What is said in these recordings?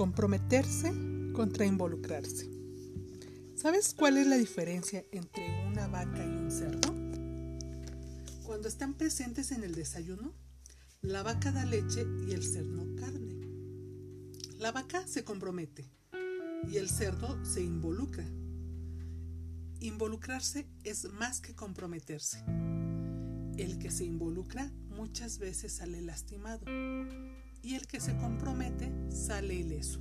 Comprometerse contra involucrarse. ¿Sabes cuál es la diferencia entre una vaca y un cerdo? Cuando están presentes en el desayuno, la vaca da leche y el cerdo carne. La vaca se compromete y el cerdo se involucra. Involucrarse es más que comprometerse. El que se involucra muchas veces sale lastimado y el que se compromete sale ileso.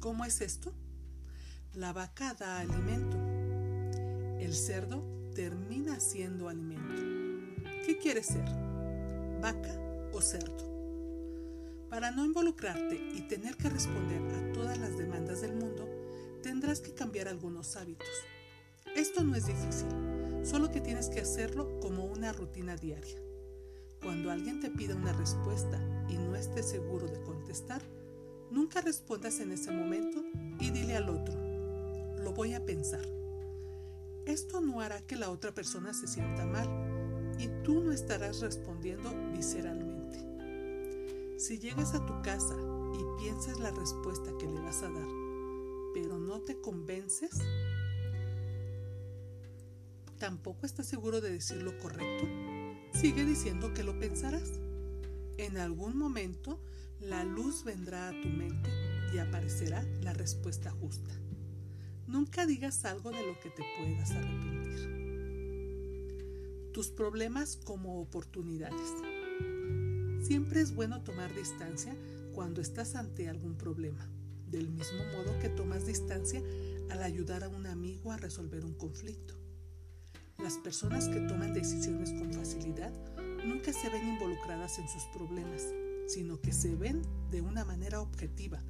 ¿Cómo es esto? La vaca da alimento. El cerdo termina siendo alimento. ¿Qué quieres ser? ¿Vaca o cerdo? Para no involucrarte y tener que responder a todas las demandas del mundo, tendrás que cambiar algunos hábitos. Esto no es difícil, solo que tienes que hacerlo como una rutina diaria. Cuando alguien te pida una respuesta y no estés seguro de contestar, nunca respondas en ese momento y dile al otro, lo voy a pensar. Esto no hará que la otra persona se sienta mal y tú no estarás respondiendo visceralmente. Si llegas a tu casa y piensas la respuesta que le vas a dar, pero no te convences, tampoco estás seguro de decir lo correcto, sigue diciendo que lo pensarás. En algún momento la luz vendrá a tu mente y aparecerá la respuesta justa. Nunca digas algo de lo que te puedas arrepentir. Tus problemas como oportunidades. Siempre es bueno tomar distancia cuando estás ante algún problema, del mismo modo que tomas distancia al ayudar a un amigo a resolver un conflicto. Las personas que toman decisiones con facilidad nunca se ven involucradas en sus problemas, sino que se ven de una manera objetiva,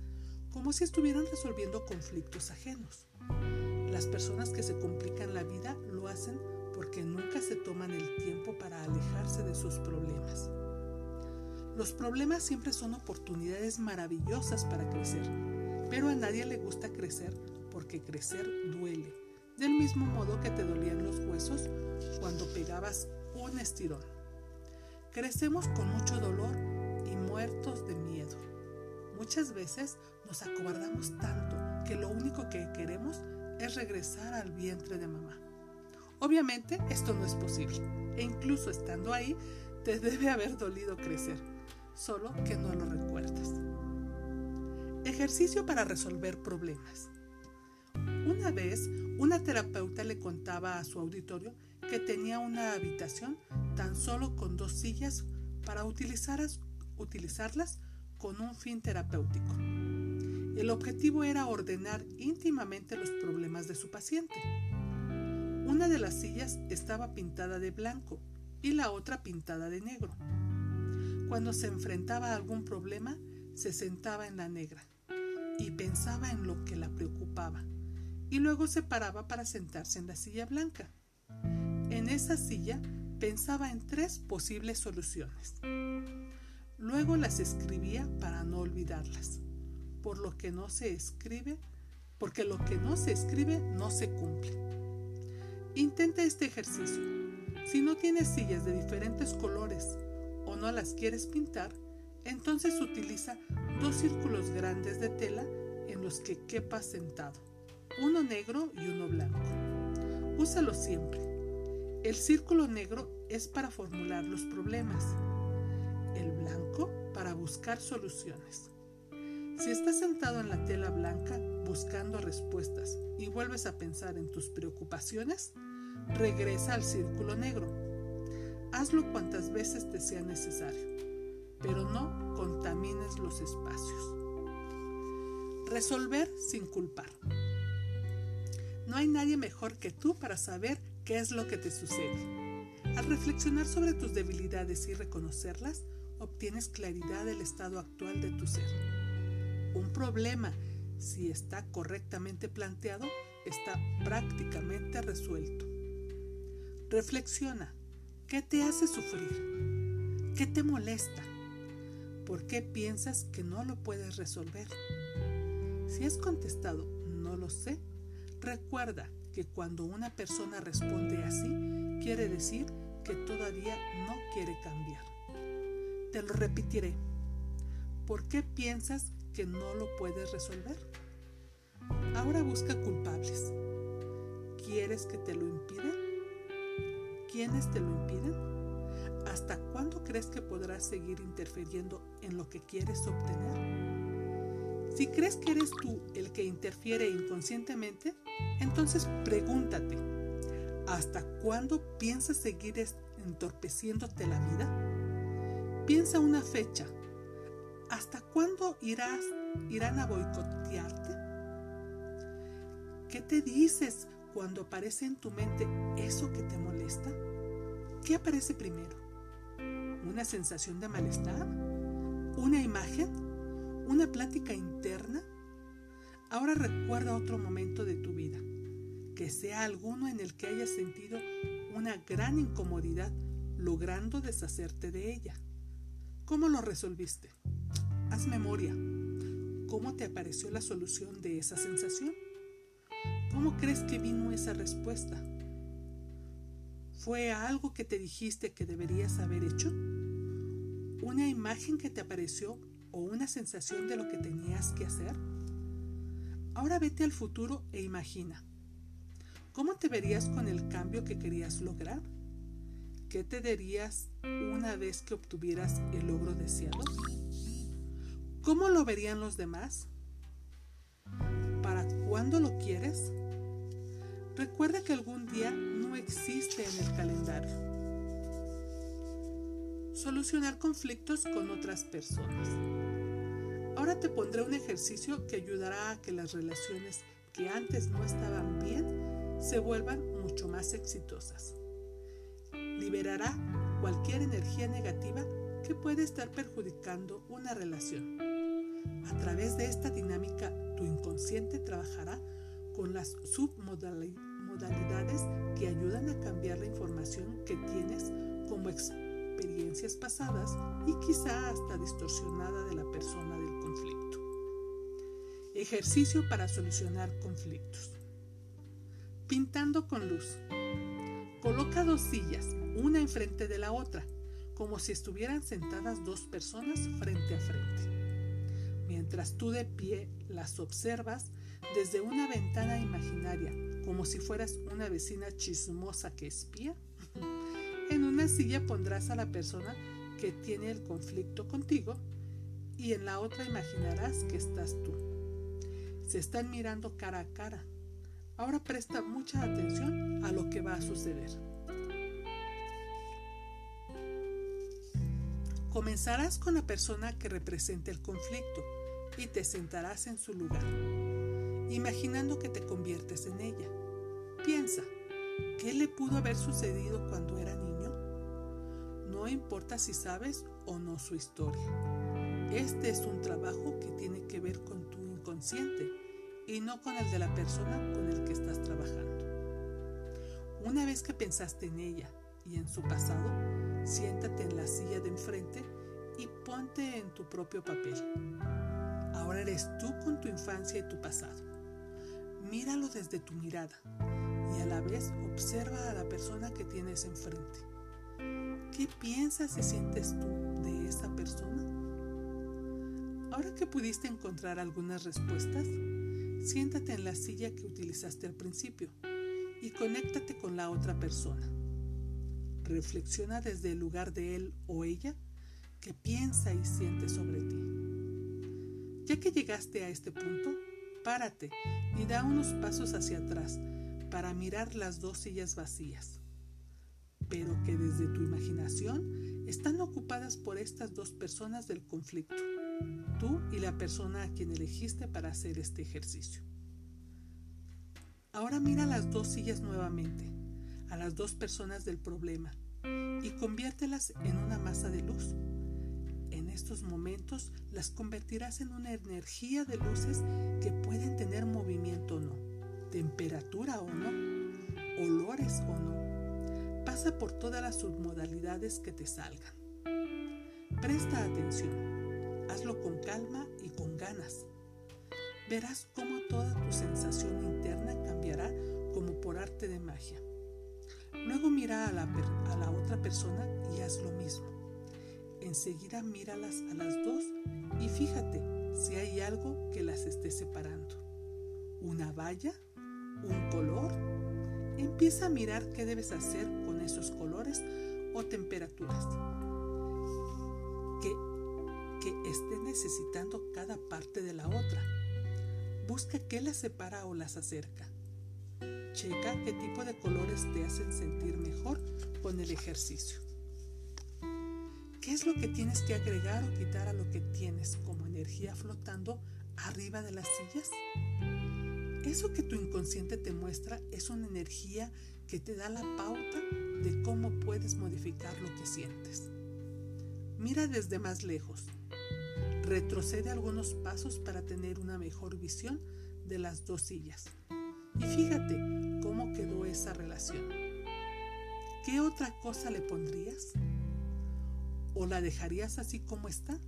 como si estuvieran resolviendo conflictos ajenos. Las personas que se complican la vida lo hacen porque nunca se toman el tiempo para alejarse de sus problemas. Los problemas siempre son oportunidades maravillosas para crecer, pero a nadie le gusta crecer porque crecer duele mismo modo que te dolían los huesos cuando pegabas un estirón. Crecemos con mucho dolor y muertos de miedo. Muchas veces nos acobardamos tanto que lo único que queremos es regresar al vientre de mamá. Obviamente esto no es posible e incluso estando ahí te debe haber dolido crecer, solo que no lo recuerdas. Ejercicio para resolver problemas. Una vez, una terapeuta le contaba a su auditorio que tenía una habitación tan solo con dos sillas para utilizarlas, utilizarlas con un fin terapéutico. El objetivo era ordenar íntimamente los problemas de su paciente. Una de las sillas estaba pintada de blanco y la otra pintada de negro. Cuando se enfrentaba a algún problema, se sentaba en la negra y pensaba en lo que la preocupaba y luego se paraba para sentarse en la silla blanca. En esa silla pensaba en tres posibles soluciones. Luego las escribía para no olvidarlas, por lo que no se escribe, porque lo que no se escribe no se cumple. Intenta este ejercicio. Si no tienes sillas de diferentes colores o no las quieres pintar, entonces utiliza dos círculos grandes de tela en los que quepas sentado uno negro y uno blanco. Úsalo siempre. El círculo negro es para formular los problemas, el blanco para buscar soluciones. Si estás sentado en la tela blanca buscando respuestas y vuelves a pensar en tus preocupaciones, regresa al círculo negro. Hazlo cuantas veces te sea necesario, pero no contamines los espacios. Resolver sin culpar. No hay nadie mejor que tú para saber qué es lo que te sucede. Al reflexionar sobre tus debilidades y reconocerlas, obtienes claridad del estado actual de tu ser. Un problema, si está correctamente planteado, está prácticamente resuelto. Reflexiona. ¿Qué te hace sufrir? ¿Qué te molesta? ¿Por qué piensas que no lo puedes resolver? Si has contestado no lo sé, Recuerda que cuando una persona responde así, quiere decir que todavía no quiere cambiar. Te lo repetiré. ¿Por qué piensas que no lo puedes resolver. Ahora busca culpables. ¿Quieres que te lo impiden? ¿Quiénes te lo impiden? ¿Hasta cuándo crees que podrás seguir interfiriendo en lo que quieres obtener? Si crees que eres tú el que interfiere inconscientemente, entonces pregúntate, ¿hasta cuándo piensas seguir entorpeciéndote la vida? Piensa una fecha. ¿Hasta cuándo irás, irán a boicotearte? ¿Qué te dices cuando aparece en tu mente eso que te molesta? ¿Qué aparece primero? ¿Una sensación de malestar? ¿Una imagen? ¿Una plática interna? Ahora recuerda otro momento de tu vida, que sea alguno en el que hayas sentido una gran incomodidad logrando deshacerte de ella. ¿Cómo lo resolviste? Haz memoria. ¿Cómo te apareció la solución de esa sensación? ¿Cómo crees que vino esa respuesta? ¿Fue algo que te dijiste que deberías haber hecho? ¿Una imagen que te apareció o una sensación de lo que tenías que hacer? Ahora vete al futuro e imagina. ¿Cómo te verías con el cambio que querías lograr? ¿Qué te dirías una vez que obtuvieras el logro deseado? ¿Cómo lo verían los demás? ¿Para cuándo lo quieres? Recuerda que algún día no existe en el calendario. Solucionar conflictos con otras personas. Ahora te pondré un ejercicio que ayudará a que las relaciones que antes no estaban bien se vuelvan mucho más exitosas. Liberará cualquier energía negativa que puede estar perjudicando una relación. A través de esta dinámica, tu inconsciente trabajará con las submodalidades que ayudan a cambiar la información que tienes como experiencias pasadas y quizá hasta distorsionada de la persona del. Ejercicio para solucionar conflictos. Pintando con luz. Coloca dos sillas, una enfrente de la otra, como si estuvieran sentadas dos personas frente a frente. Mientras tú de pie las observas, desde una ventana imaginaria, como si fueras una vecina chismosa que espía. En una silla pondrás a la persona que tiene el conflicto contigo y en la otra imaginarás que estás tú. Se están mirando cara a cara. Ahora presta mucha atención a lo que va a suceder. Comenzarás con la persona que representa el conflicto y te sentarás en su lugar imaginando que te conviertes en ella. Piensa, ¿qué le pudo haber sucedido cuando era niño? No importa si sabes o no su historia. Este es un trabajo que tiene que ver con tu inconsciente y no con el de la persona con el que estás trabajando. Una vez que pensaste en ella y en su pasado, siéntate en la silla de enfrente y ponte en tu propio papel. Ahora eres tú con tu infancia y tu pasado. Míralo desde tu mirada y a la vez observa a la persona que tienes enfrente. ¿Qué piensas y sientes tú de esa persona? Ahora que pudiste encontrar algunas respuestas, siéntate en la silla que utilizaste al principio y conéctate con la otra persona. Reflexiona desde el lugar de él o ella que piensa y siente sobre ti. Ya que llegaste a este punto, párate y da unos pasos hacia atrás para mirar las dos sillas vacías, pero que desde tu imaginación están ocupadas por estas dos personas del conflicto, tú y la persona a quien elegiste para hacer este ejercicio. Ahora mira las dos sillas nuevamente, a las dos personas del problema, y conviértelas en una masa de luz estos momentos las convertirás en una energía de luces que pueden tener movimiento o no, temperatura o no, olores o no. Pasa por todas las submodalidades que te salgan. Presta atención, hazlo con calma y con ganas. Verás cómo toda tu sensación interna cambiará como por arte de magia. Luego mira a la, a la otra persona y haz lo mismo. Enseguida míralas a las dos y fíjate si hay algo que las esté separando. ¿Una valla? ¿Un color? Empieza a mirar qué debes hacer con esos colores o temperaturas que esté necesitando cada parte de la otra. Busca qué las separa o las acerca. Checa qué tipo de colores te hacen sentir mejor con el ejercicio. ¿Qué es lo que tienes que agregar o quitar a lo que tienes como energía flotando arriba de las sillas? Eso que tu inconsciente te muestra es una energía que te da la pauta de cómo puedes modificar lo que sientes. Mira desde más lejos. Retrocede algunos pasos para tener una mejor visión de las dos sillas. Y fíjate cómo quedó esa relación. ¿Qué otra cosa le pondrías? ¿O la dejarías así como está?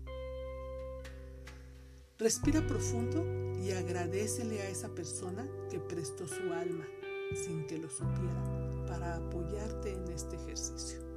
Respira profundo y agradecele a esa persona que prestó su alma sin que lo supiera para apoyarte en este ejercicio.